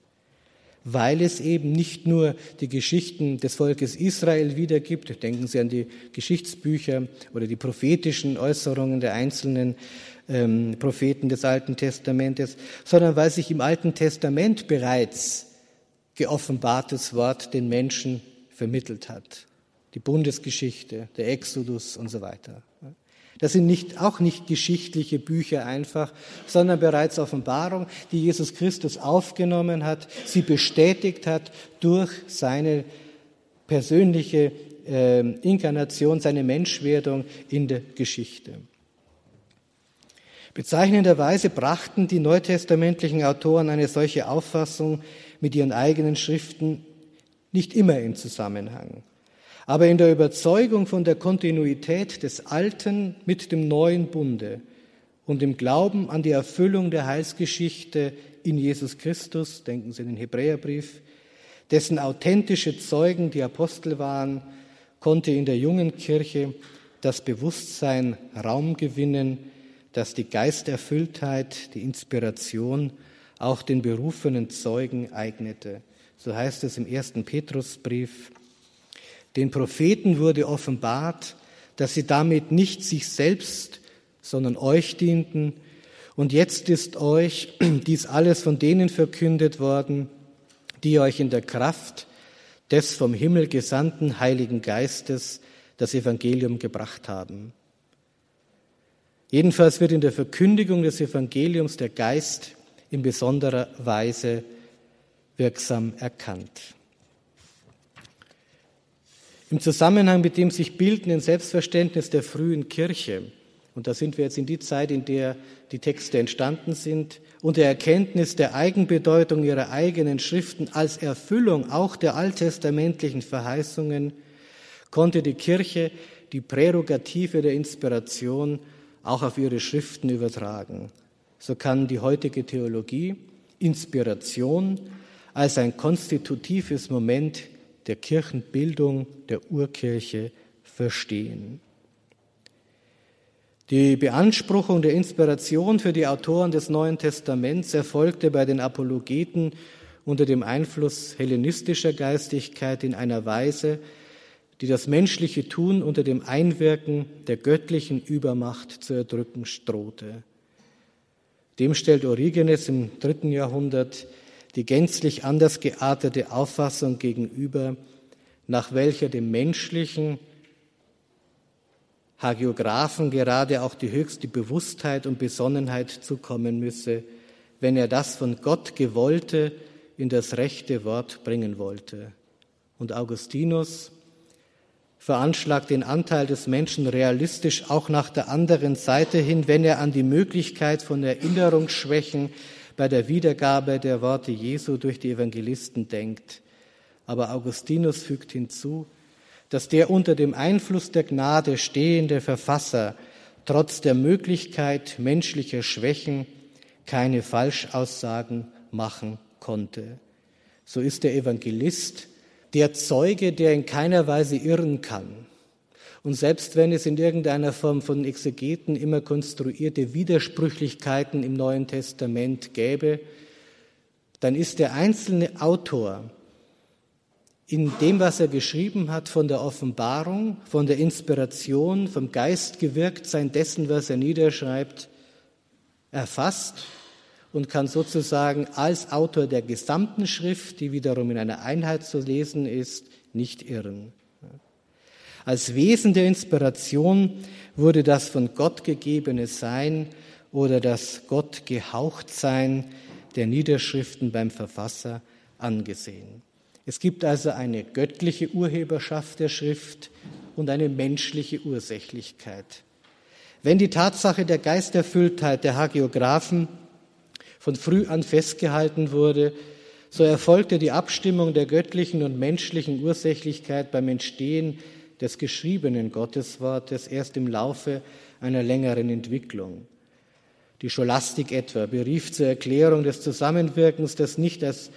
Weil es eben nicht nur die Geschichten des Volkes Israel wiedergibt, denken Sie an die Geschichtsbücher oder die prophetischen Äußerungen der einzelnen ähm, Propheten des Alten Testamentes, sondern weil sich im Alten Testament bereits geoffenbartes Wort den Menschen vermittelt hat die Bundesgeschichte, der Exodus und so weiter. Das sind nicht, auch nicht geschichtliche Bücher einfach, sondern bereits Offenbarung, die Jesus Christus aufgenommen hat, sie bestätigt hat durch seine persönliche äh, Inkarnation, seine Menschwerdung in der Geschichte. Bezeichnenderweise brachten die neutestamentlichen Autoren eine solche Auffassung mit ihren eigenen Schriften nicht immer in Zusammenhang. Aber in der Überzeugung von der Kontinuität des Alten mit dem neuen Bunde und im Glauben an die Erfüllung der Heilsgeschichte in Jesus Christus, denken Sie an den Hebräerbrief, dessen authentische Zeugen die Apostel waren, konnte in der jungen Kirche das Bewusstsein Raum gewinnen, dass die Geisterfülltheit, die Inspiration auch den berufenen Zeugen eignete. So heißt es im ersten Petrusbrief, den Propheten wurde offenbart, dass sie damit nicht sich selbst, sondern euch dienten. Und jetzt ist euch dies alles von denen verkündet worden, die euch in der Kraft des vom Himmel gesandten Heiligen Geistes das Evangelium gebracht haben. Jedenfalls wird in der Verkündigung des Evangeliums der Geist in besonderer Weise wirksam erkannt. Im Zusammenhang mit dem sich bildenden Selbstverständnis der frühen Kirche, und da sind wir jetzt in die Zeit, in der die Texte entstanden sind, und der Erkenntnis der Eigenbedeutung ihrer eigenen Schriften als Erfüllung auch der alttestamentlichen Verheißungen, konnte die Kirche die Prärogative der Inspiration auch auf ihre Schriften übertragen. So kann die heutige Theologie Inspiration als ein konstitutives Moment der Kirchenbildung der Urkirche verstehen. Die Beanspruchung der Inspiration für die Autoren des Neuen Testaments erfolgte bei den Apologeten unter dem Einfluss hellenistischer Geistigkeit in einer Weise, die das menschliche Tun unter dem Einwirken der göttlichen Übermacht zu erdrücken strohte. Dem stellt Origenes im dritten Jahrhundert die gänzlich anders geartete Auffassung gegenüber, nach welcher dem menschlichen Hagiographen gerade auch die höchste Bewusstheit und Besonnenheit zukommen müsse, wenn er das von Gott gewollte in das rechte Wort bringen wollte. Und Augustinus veranschlagt den Anteil des Menschen realistisch auch nach der anderen Seite hin, wenn er an die Möglichkeit von Erinnerungsschwächen bei der Wiedergabe der Worte Jesu durch die Evangelisten denkt. Aber Augustinus fügt hinzu, dass der unter dem Einfluss der Gnade stehende Verfasser trotz der Möglichkeit menschlicher Schwächen keine Falschaussagen machen konnte. So ist der Evangelist der Zeuge, der in keiner Weise irren kann. Und selbst wenn es in irgendeiner Form von Exegeten immer konstruierte Widersprüchlichkeiten im Neuen Testament gäbe, dann ist der einzelne Autor in dem, was er geschrieben hat, von der Offenbarung, von der Inspiration, vom Geist gewirkt sein dessen, was er niederschreibt, erfasst und kann sozusagen als Autor der gesamten Schrift, die wiederum in einer Einheit zu lesen ist, nicht irren. Als Wesen der Inspiration wurde das von Gott gegebene Sein oder das Gott gehaucht Sein der Niederschriften beim Verfasser angesehen. Es gibt also eine göttliche Urheberschaft der Schrift und eine menschliche Ursächlichkeit. Wenn die Tatsache der Geisterfülltheit der Hagiographen von früh an festgehalten wurde, so erfolgte die Abstimmung der göttlichen und menschlichen Ursächlichkeit beim Entstehen des geschriebenen Gotteswortes erst im Laufe einer längeren Entwicklung. Die Scholastik etwa berief zur Erklärung des Zusammenwirkens, das nicht als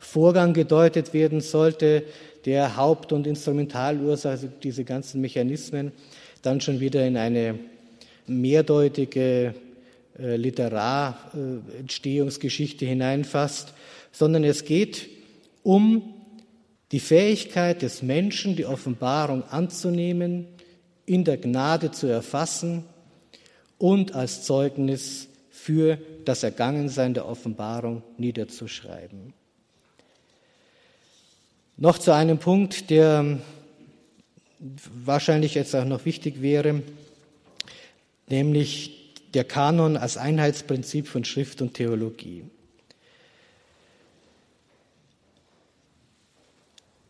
Vorgang gedeutet werden sollte, der Haupt- und Instrumentalursache, also diese ganzen Mechanismen, dann schon wieder in eine mehrdeutige äh, Literarentstehungsgeschichte hineinfasst, sondern es geht um die Fähigkeit des Menschen, die Offenbarung anzunehmen, in der Gnade zu erfassen und als Zeugnis für das Ergangensein der Offenbarung niederzuschreiben. Noch zu einem Punkt, der wahrscheinlich jetzt auch noch wichtig wäre, nämlich der Kanon als Einheitsprinzip von Schrift und Theologie.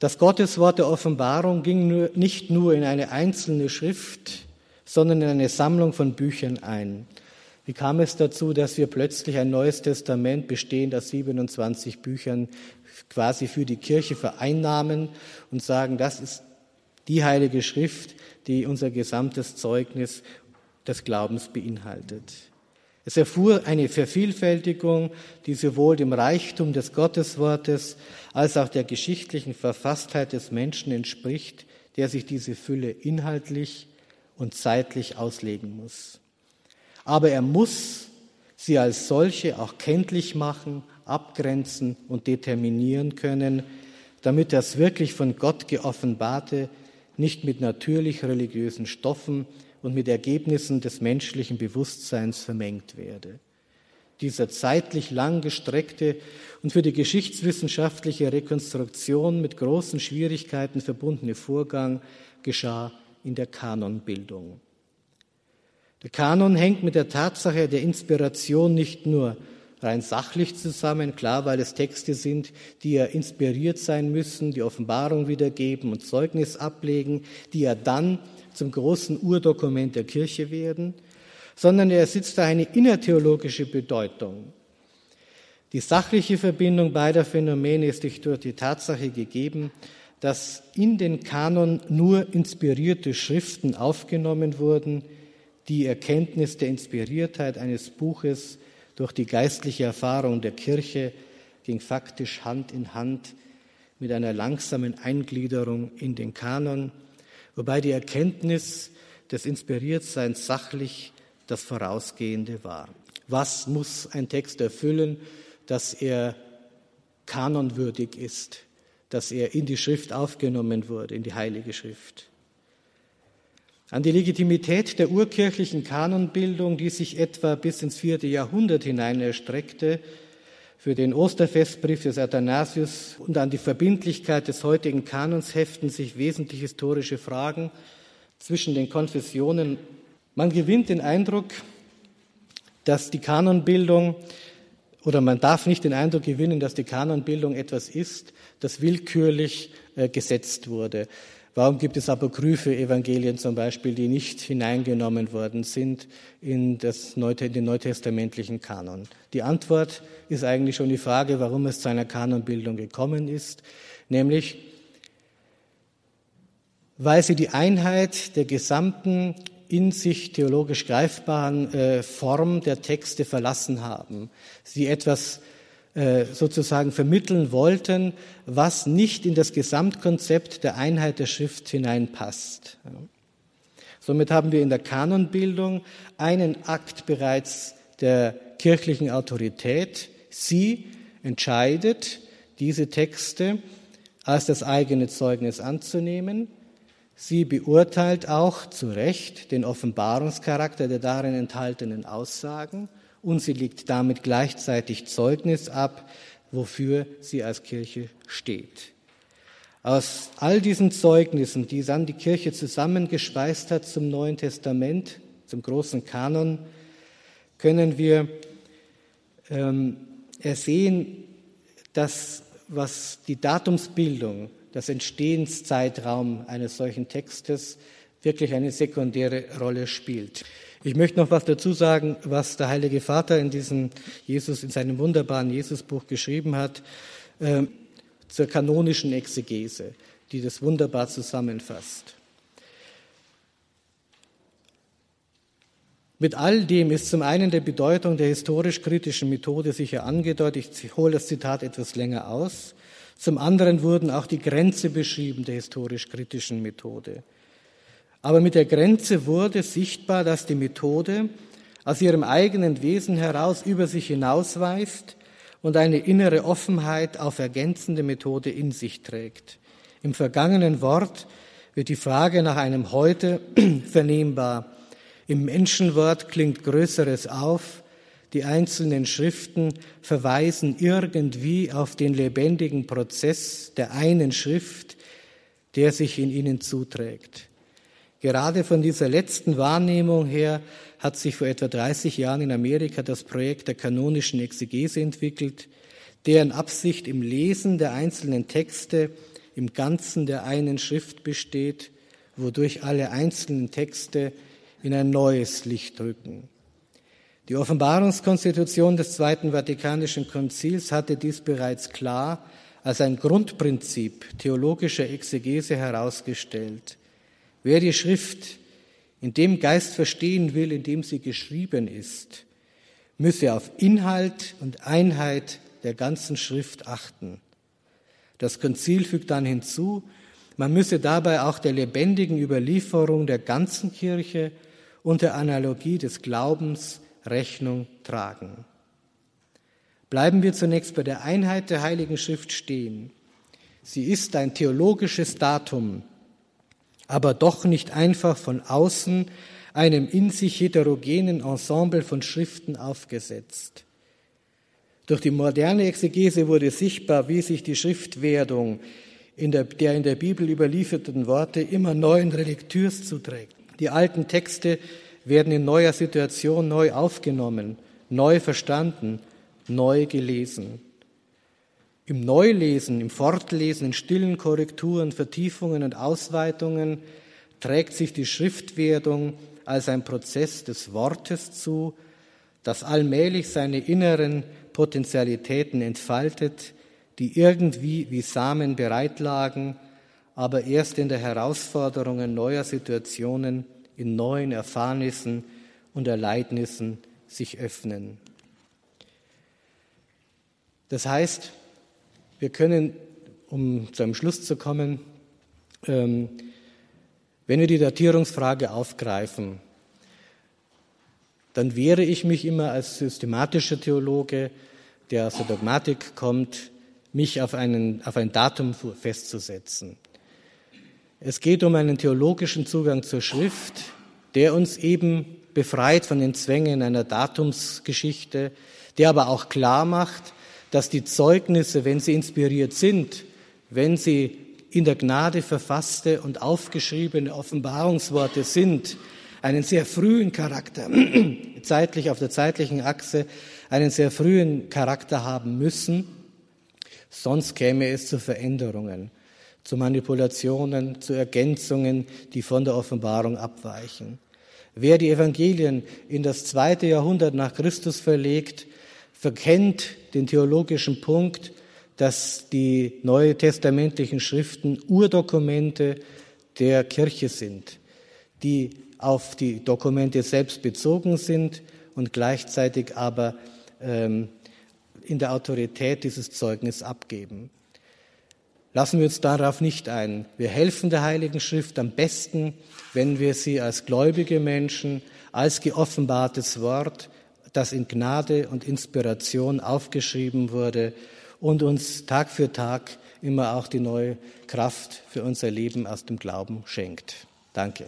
Das Gotteswort der Offenbarung ging nicht nur in eine einzelne Schrift, sondern in eine Sammlung von Büchern ein. Wie kam es dazu, dass wir plötzlich ein neues Testament bestehend aus 27 Büchern quasi für die Kirche vereinnahmen und sagen, das ist die heilige Schrift, die unser gesamtes Zeugnis des Glaubens beinhaltet. Es erfuhr eine Vervielfältigung, die sowohl dem Reichtum des Gotteswortes als auch der geschichtlichen Verfasstheit des Menschen entspricht, der sich diese Fülle inhaltlich und zeitlich auslegen muss. Aber er muss sie als solche auch kenntlich machen, abgrenzen und determinieren können, damit das wirklich von Gott geoffenbarte nicht mit natürlich religiösen Stoffen und mit Ergebnissen des menschlichen Bewusstseins vermengt werde. Dieser zeitlich lang gestreckte und für die geschichtswissenschaftliche Rekonstruktion mit großen Schwierigkeiten verbundene Vorgang geschah in der Kanonbildung. Der Kanon hängt mit der Tatsache der Inspiration nicht nur rein sachlich zusammen, klar, weil es Texte sind, die ja inspiriert sein müssen, die Offenbarung wiedergeben und Zeugnis ablegen, die ja dann zum großen Urdokument der Kirche werden, sondern er sitzt da eine innertheologische Bedeutung. Die sachliche Verbindung beider Phänomene ist durch die Tatsache gegeben, dass in den Kanon nur inspirierte Schriften aufgenommen wurden, die Erkenntnis der Inspiriertheit eines Buches durch die geistliche Erfahrung der Kirche ging faktisch Hand in Hand mit einer langsamen Eingliederung in den Kanon, wobei die Erkenntnis des Inspiriertseins sachlich das Vorausgehende war. Was muss ein Text erfüllen, dass er kanonwürdig ist, dass er in die Schrift aufgenommen wurde, in die Heilige Schrift? An die Legitimität der urkirchlichen Kanonbildung, die sich etwa bis ins vierte Jahrhundert hinein erstreckte, für den Osterfestbrief des Athanasius und an die Verbindlichkeit des heutigen Kanons heften sich wesentlich historische Fragen zwischen den Konfessionen. Man gewinnt den Eindruck, dass die Kanonbildung oder man darf nicht den Eindruck gewinnen, dass die Kanonbildung etwas ist, das willkürlich äh, gesetzt wurde. Warum gibt es apokryphe Evangelien zum Beispiel, die nicht hineingenommen worden sind in, das Neute, in den neutestamentlichen Kanon? Die Antwort ist eigentlich schon die Frage, warum es zu einer Kanonbildung gekommen ist, nämlich weil sie die Einheit der gesamten in sich theologisch greifbaren äh, Form der Texte verlassen haben. Sie etwas äh, sozusagen vermitteln wollten, was nicht in das Gesamtkonzept der Einheit der Schrift hineinpasst. Somit haben wir in der Kanonbildung einen Akt bereits der kirchlichen Autorität. Sie entscheidet, diese Texte als das eigene Zeugnis anzunehmen. Sie beurteilt auch zu Recht den Offenbarungscharakter der darin enthaltenen Aussagen und sie legt damit gleichzeitig Zeugnis ab, wofür sie als Kirche steht. Aus all diesen Zeugnissen, die dann die Kirche zusammengespeist hat zum Neuen Testament, zum großen Kanon, können wir ähm, ersehen, dass was die Datumsbildung, das Entstehenszeitraum eines solchen Textes wirklich eine sekundäre Rolle spielt. Ich möchte noch was dazu sagen, was der Heilige Vater in diesem Jesus, in seinem wunderbaren Jesusbuch geschrieben hat, äh, zur kanonischen Exegese, die das wunderbar zusammenfasst. Mit all dem ist zum einen der Bedeutung der historisch-kritischen Methode sicher angedeutet. Ich hole das Zitat etwas länger aus. Zum anderen wurden auch die Grenze beschrieben der historisch-kritischen Methode. Aber mit der Grenze wurde sichtbar, dass die Methode aus ihrem eigenen Wesen heraus über sich hinausweist und eine innere Offenheit auf ergänzende Methode in sich trägt. Im vergangenen Wort wird die Frage nach einem Heute vernehmbar. Im Menschenwort klingt Größeres auf. Die einzelnen Schriften verweisen irgendwie auf den lebendigen Prozess der einen Schrift, der sich in ihnen zuträgt. Gerade von dieser letzten Wahrnehmung her hat sich vor etwa 30 Jahren in Amerika das Projekt der kanonischen Exegese entwickelt, deren Absicht im Lesen der einzelnen Texte im Ganzen der einen Schrift besteht, wodurch alle einzelnen Texte in ein neues Licht rücken. Die Offenbarungskonstitution des Zweiten Vatikanischen Konzils hatte dies bereits klar als ein Grundprinzip theologischer Exegese herausgestellt. Wer die Schrift in dem Geist verstehen will, in dem sie geschrieben ist, müsse auf Inhalt und Einheit der ganzen Schrift achten. Das Konzil fügt dann hinzu, man müsse dabei auch der lebendigen Überlieferung der ganzen Kirche und der Analogie des Glaubens Rechnung tragen. Bleiben wir zunächst bei der Einheit der Heiligen Schrift stehen. Sie ist ein theologisches Datum, aber doch nicht einfach von außen einem in sich heterogenen Ensemble von Schriften aufgesetzt. Durch die moderne Exegese wurde sichtbar, wie sich die Schriftwerdung in der, der in der Bibel überlieferten Worte immer neuen Reliktürs zuträgt. Die alten Texte werden in neuer Situation neu aufgenommen, neu verstanden, neu gelesen. Im Neulesen, im Fortlesen, in stillen Korrekturen, Vertiefungen und Ausweitungen trägt sich die Schriftwerdung als ein Prozess des Wortes zu, das allmählich seine inneren Potentialitäten entfaltet, die irgendwie wie Samen bereitlagen, aber erst in der Herausforderungen neuer Situationen, in neuen Erfahrnissen und Erleidnissen sich öffnen. Das heißt, wir können, um zu einem Schluss zu kommen, ähm, wenn wir die Datierungsfrage aufgreifen, dann wehre ich mich immer als systematischer Theologe, der aus der Dogmatik kommt, mich auf, einen, auf ein Datum festzusetzen. Es geht um einen theologischen Zugang zur Schrift, der uns eben befreit von den Zwängen einer Datumsgeschichte, der aber auch klar macht, dass die Zeugnisse, wenn sie inspiriert sind, wenn sie in der Gnade verfasste und aufgeschriebene Offenbarungsworte sind, einen sehr frühen Charakter, zeitlich auf der zeitlichen Achse, einen sehr frühen Charakter haben müssen, sonst käme es zu Veränderungen zu Manipulationen, zu Ergänzungen, die von der Offenbarung abweichen. Wer die Evangelien in das zweite Jahrhundert nach Christus verlegt, verkennt den theologischen Punkt, dass die neue testamentlichen Schriften Urdokumente der Kirche sind, die auf die Dokumente selbst bezogen sind und gleichzeitig aber ähm, in der Autorität dieses Zeugnis abgeben. Lassen wir uns darauf nicht ein. Wir helfen der Heiligen Schrift am besten, wenn wir sie als gläubige Menschen, als geoffenbartes Wort, das in Gnade und Inspiration aufgeschrieben wurde und uns Tag für Tag immer auch die neue Kraft für unser Leben aus dem Glauben schenkt. Danke.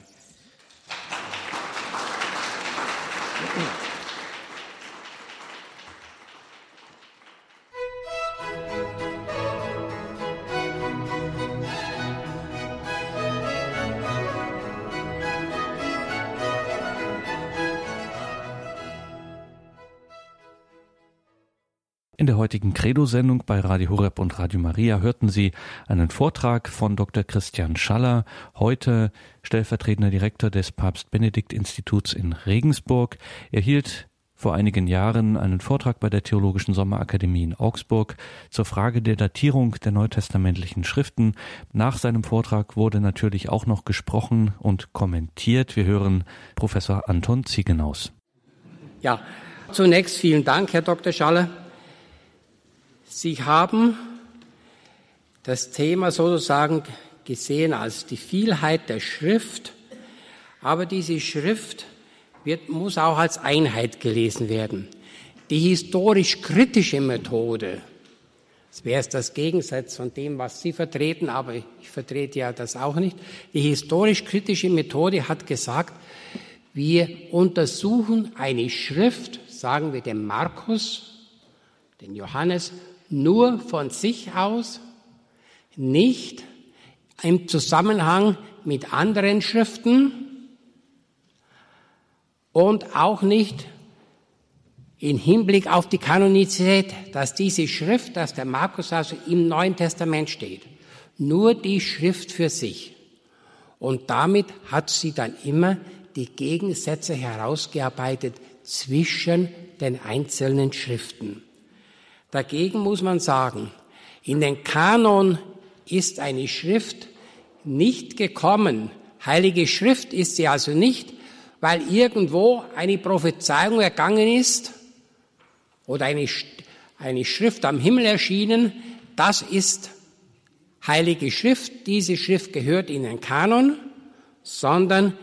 In der heutigen Credo-Sendung bei Radio Horeb und Radio Maria hörten Sie einen Vortrag von Dr. Christian Schaller, heute stellvertretender Direktor des Papst Benedikt Instituts in Regensburg. Er hielt vor einigen Jahren einen Vortrag bei der Theologischen Sommerakademie in Augsburg zur Frage der Datierung der neutestamentlichen Schriften. Nach seinem Vortrag wurde natürlich auch noch gesprochen und kommentiert. Wir hören Professor Anton Ziegenaus. Ja, zunächst vielen Dank, Herr Dr. Schaller Sie haben das Thema sozusagen gesehen als die Vielheit der Schrift, aber diese Schrift wird, muss auch als Einheit gelesen werden. Die historisch-kritische Methode, das wäre das Gegensatz von dem, was Sie vertreten, aber ich vertrete ja das auch nicht. Die historisch-kritische Methode hat gesagt, wir untersuchen eine Schrift, sagen wir den Markus, den Johannes, nur von sich aus, nicht im Zusammenhang mit anderen Schriften und auch nicht in Hinblick auf die Kanonizität, dass diese Schrift, dass der Markus also im Neuen Testament steht, nur die Schrift für sich. Und damit hat sie dann immer die Gegensätze herausgearbeitet zwischen den einzelnen Schriften. Dagegen muss man sagen, in den Kanon ist eine Schrift nicht gekommen. Heilige Schrift ist sie also nicht, weil irgendwo eine Prophezeiung ergangen ist oder eine, eine Schrift am Himmel erschienen. Das ist Heilige Schrift. Diese Schrift gehört in den Kanon, sondern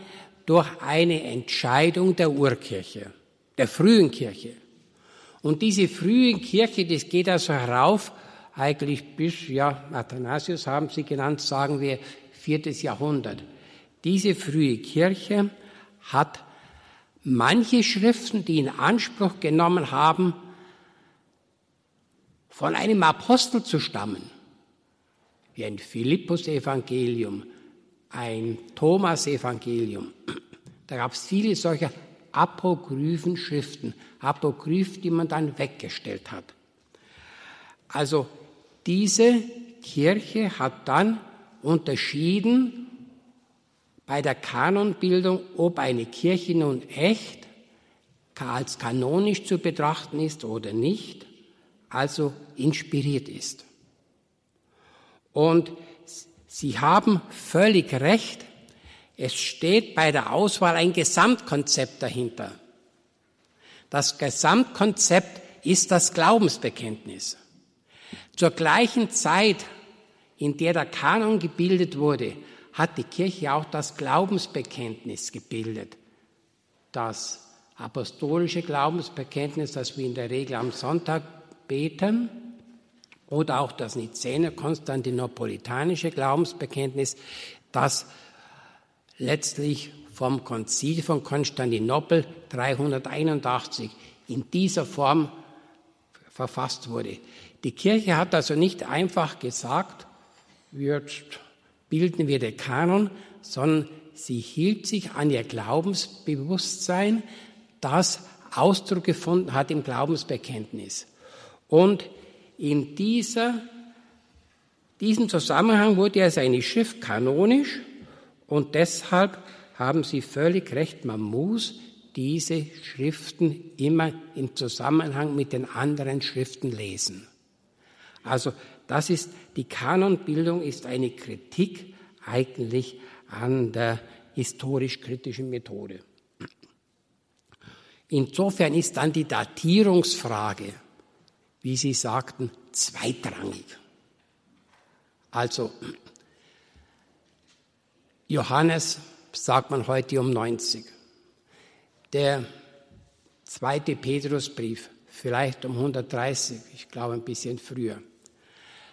durch eine Entscheidung der Urkirche, der frühen Kirche. Und diese frühe Kirche, das geht also herauf, eigentlich bis, ja, Athanasius haben sie genannt, sagen wir, viertes Jahrhundert. Diese frühe Kirche hat manche Schriften, die in Anspruch genommen haben, von einem Apostel zu stammen, wie ein Philippus-Evangelium, ein Thomas-Evangelium. Da gab es viele solcher apokryphen Schriften, Apokryph, die man dann weggestellt hat. Also diese Kirche hat dann unterschieden bei der Kanonbildung, ob eine Kirche nun echt als kanonisch zu betrachten ist oder nicht, also inspiriert ist. Und Sie haben völlig recht. Es steht bei der Auswahl ein Gesamtkonzept dahinter. Das Gesamtkonzept ist das Glaubensbekenntnis. Zur gleichen Zeit, in der der Kanon gebildet wurde, hat die Kirche auch das Glaubensbekenntnis gebildet. Das apostolische Glaubensbekenntnis, das wir in der Regel am Sonntag beten, oder auch das Nicäner konstantinopolitanische Glaubensbekenntnis, das letztlich vom Konzil von Konstantinopel 381 in dieser Form verfasst wurde. Die Kirche hat also nicht einfach gesagt, jetzt bilden wir den Kanon, sondern sie hielt sich an ihr Glaubensbewusstsein, das Ausdruck gefunden hat im Glaubensbekenntnis. Und in dieser, diesem Zusammenhang wurde ja seine Schrift kanonisch und deshalb haben Sie völlig recht, man muss diese Schriften immer im Zusammenhang mit den anderen Schriften lesen. Also das ist, die Kanonbildung ist eine Kritik eigentlich an der historisch-kritischen Methode. Insofern ist dann die Datierungsfrage, wie Sie sagten, zweitrangig. Also Johannes sagt man heute um 90. Der zweite Petrusbrief, vielleicht um 130, ich glaube ein bisschen früher.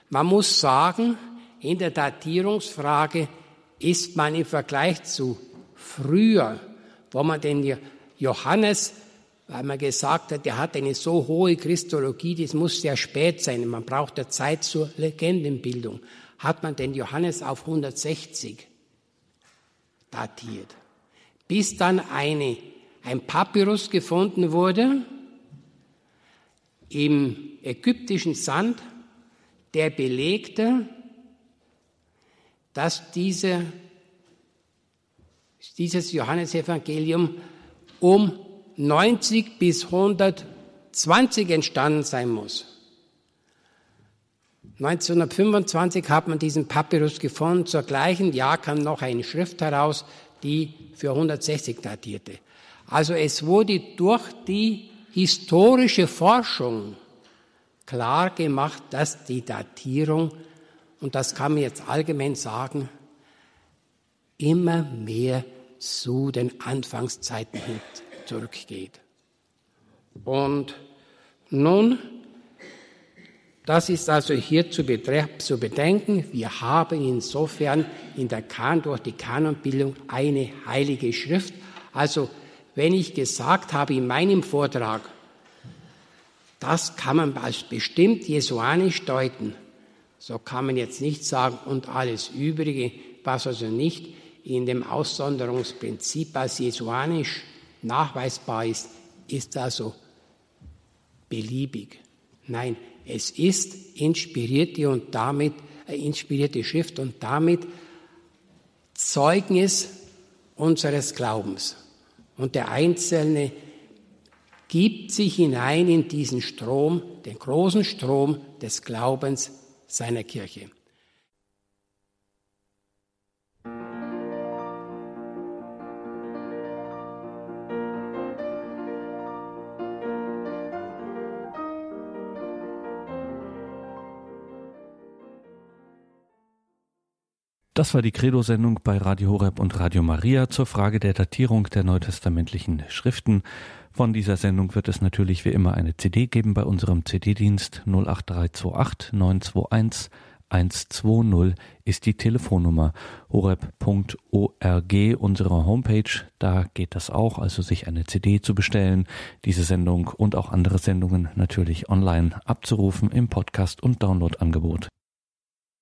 Man muss sagen, in der Datierungsfrage ist man im Vergleich zu früher, wo man den Johannes, weil man gesagt hat, er hat eine so hohe Christologie, das muss sehr spät sein, man braucht ja Zeit zur Legendenbildung, hat man den Johannes auf 160 datiert. Bis dann eine, ein Papyrus gefunden wurde im ägyptischen Sand, der belegte, dass diese, dieses Johannesevangelium um 90 bis 120 entstanden sein muss. 1925 hat man diesen Papyrus gefunden. Zur gleichen Jahr kam noch eine Schrift heraus, die für 160 datierte. Also es wurde durch die historische Forschung klar gemacht, dass die Datierung, und das kann man jetzt allgemein sagen, immer mehr zu den Anfangszeiten zurückgeht. Und nun, das ist also hier zu, zu bedenken, wir haben insofern in der Kan durch die Kanonbildung eine heilige Schrift. Also wenn ich gesagt habe in meinem Vortrag, das kann man als bestimmt jesuanisch deuten. So kann man jetzt nicht sagen, und alles Übrige, was also nicht in dem Aussonderungsprinzip als jesuanisch nachweisbar ist, ist also beliebig. Nein, es ist inspirierte und damit äh, inspirierte Schrift und damit Zeugnis unseres Glaubens. Und der Einzelne gibt sich hinein in diesen Strom, den großen Strom des Glaubens seiner Kirche. Das war die Credo-Sendung bei Radio Horeb und Radio Maria zur Frage der Datierung der neutestamentlichen Schriften. Von dieser Sendung wird es natürlich wie immer eine CD geben bei unserem CD-Dienst 08328 921 120 ist die Telefonnummer horeb.org, unsere Homepage. Da geht das auch, also sich eine CD zu bestellen, diese Sendung und auch andere Sendungen natürlich online abzurufen im Podcast- und Downloadangebot.